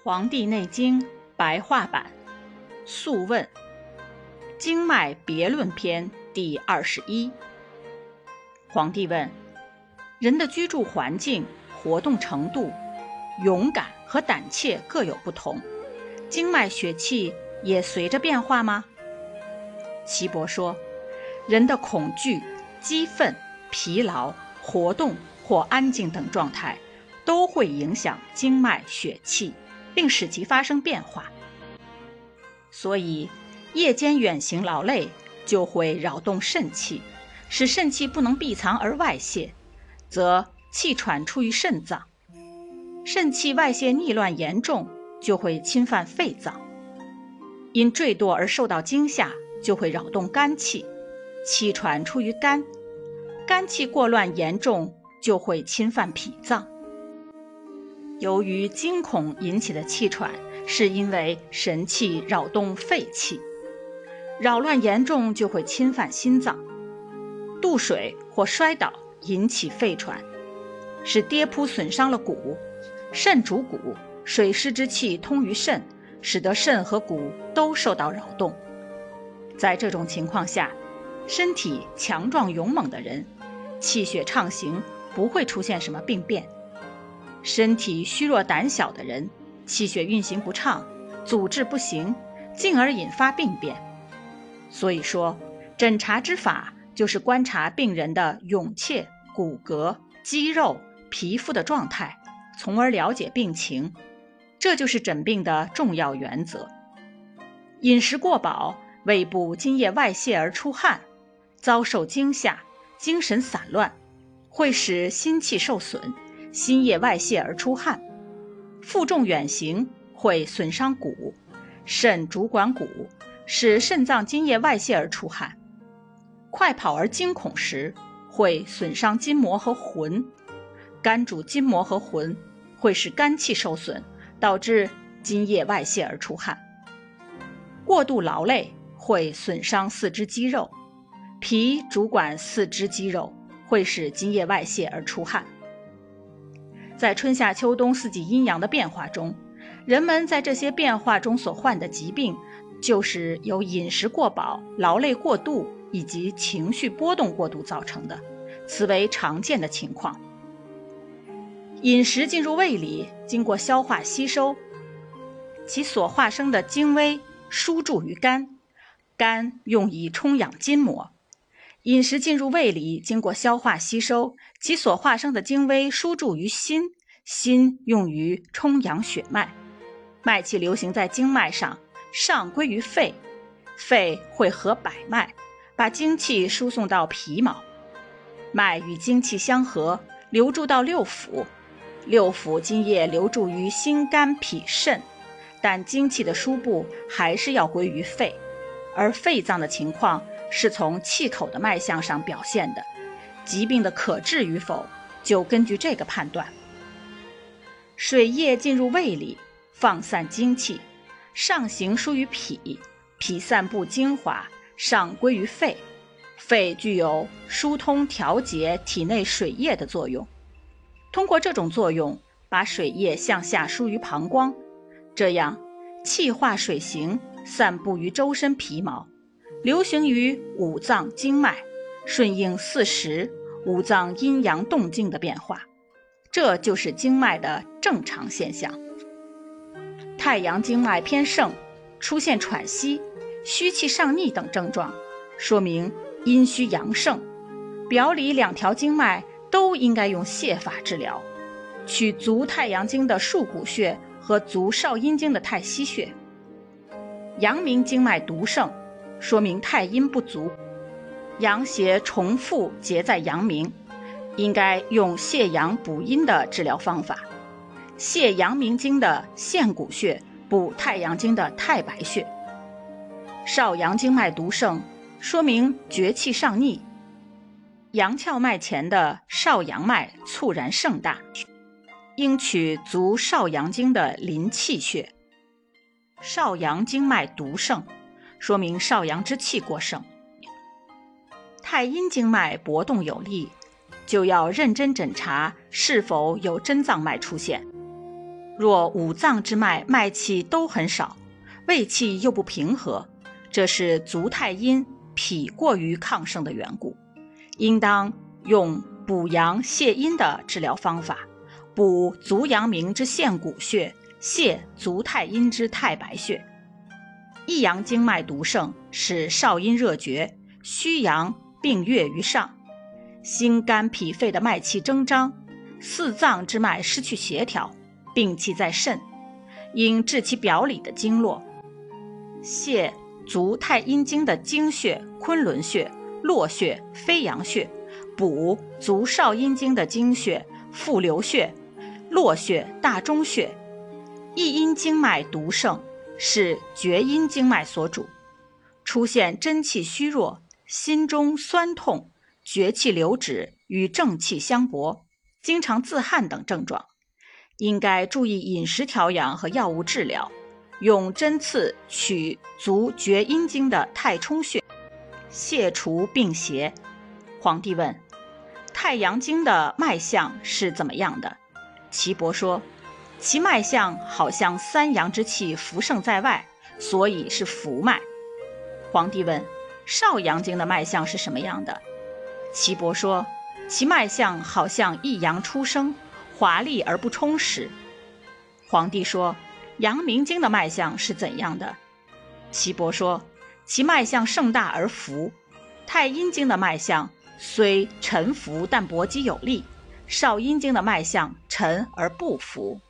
《黄帝内经》白话版，《素问·经脉别论篇》第二十一。皇帝问：人的居住环境、活动程度、勇敢和胆怯各有不同，经脉血气也随着变化吗？岐伯说：人的恐惧、激愤、疲劳、活动或安静等状态，都会影响经脉血气。并使其发生变化，所以夜间远行劳累就会扰动肾气，使肾气不能闭藏而外泄，则气喘出于肾脏。肾气外泄逆乱严重，就会侵犯肺脏。因坠堕而受到惊吓，就会扰动肝气，气喘出于肝。肝气过乱严重，就会侵犯脾脏。由于惊恐引起的气喘，是因为神气扰动肺气，扰乱严重就会侵犯心脏。渡水或摔倒引起肺喘，是跌扑损伤了骨。肾主骨，水湿之气通于肾，使得肾和骨都受到扰动。在这种情况下，身体强壮勇猛的人，气血畅行，不会出现什么病变。身体虚弱胆小的人，气血运行不畅，阻滞不行，进而引发病变。所以说，诊查之法就是观察病人的勇怯、骨骼、肌肉、皮肤的状态，从而了解病情。这就是诊病的重要原则。饮食过饱，胃部津液外泄而出汗，遭受惊吓，精神散乱，会使心气受损。心液外泄而出汗，负重远行会损伤骨，肾主管骨，使肾脏津液外泄而出汗；快跑而惊恐时会损伤筋膜和魂，肝主筋膜和魂，会使肝气受损，导致津液外泄而出汗；过度劳累会损伤四肢肌肉，脾主管四肢肌肉，会使津液外泄而出汗。在春夏秋冬四季阴阳的变化中，人们在这些变化中所患的疾病，就是由饮食过饱、劳累过度以及情绪波动过度造成的，此为常见的情况。饮食进入胃里，经过消化吸收，其所化生的精微输注于肝，肝用以充养筋膜。饮食进入胃里，经过消化吸收，其所化生的精微输注于心，心用于充养血脉，脉气流行在经脉上，上归于肺，肺会合百脉，把精气输送到皮毛，脉与精气相合，流注到六腑，六腑津液流注于心肝脾肾，但精气的输布还是要归于肺，而肺脏的情况。是从气口的脉象上表现的，疾病的可治与否，就根据这个判断。水液进入胃里，放散精气，上行输于脾，脾散布精华，上归于肺，肺具有疏通调节体内水液的作用。通过这种作用，把水液向下输于膀胱，这样气化水行，散布于周身皮毛。流行于五脏经脉，顺应四时五脏阴阳动静的变化，这就是经脉的正常现象。太阳经脉偏盛，出现喘息、虚气上逆等症状，说明阴虚阳盛。表里两条经脉都应该用泻法治疗，取足太阳经的束骨穴和足少阴经的太溪穴。阳明经脉独盛。说明太阴不足，阳邪重复结在阳明，应该用泻阳补阴的治疗方法，泻阳明经的陷骨穴，补太阳经的太白穴。少阳经脉独盛，说明厥气上逆，阳窍脉前的少阳脉猝然盛大，应取足少阳经的临气穴。少阳经脉独盛。说明少阳之气过盛，太阴经脉搏动有力，就要认真诊查是否有真脏脉出现。若五脏之脉脉气都很少，胃气又不平和，这是足太阴脾过于亢盛的缘故，应当用补阳泻阴的治疗方法，补足阳明之陷骨穴，泻足太阴之太白穴。益阳经脉独盛，使少阴热绝，虚阳并越于上，心肝脾肺的脉气增张，四脏之脉失去协调。病气在肾，应治其表里的经络，泻足太阴经的经穴昆仑穴、络穴、飞阳穴，补足少阴经的经穴复流穴、络穴、大中穴。一阴经脉独盛，是厥阴经脉所主，出现真气虚弱、心中酸痛、厥气流止与正气相搏、经常自汗等症状。应该注意饮食调养和药物治疗，用针刺取足厥阴经的太冲穴，泻除病邪。皇帝问：太阳经的脉象是怎么样的？岐伯说：其脉象好像三阳之气浮盛在外，所以是浮脉。皇帝问：少阳经的脉象是什么样的？岐伯说：其脉象好像一阳初生。华丽而不充实。皇帝说：“阳明经的脉象是怎样的？”岐伯说：“其脉象盛大而浮。太阴经的脉象虽沉浮，但搏击有力；少阴经的脉象沉而不浮。”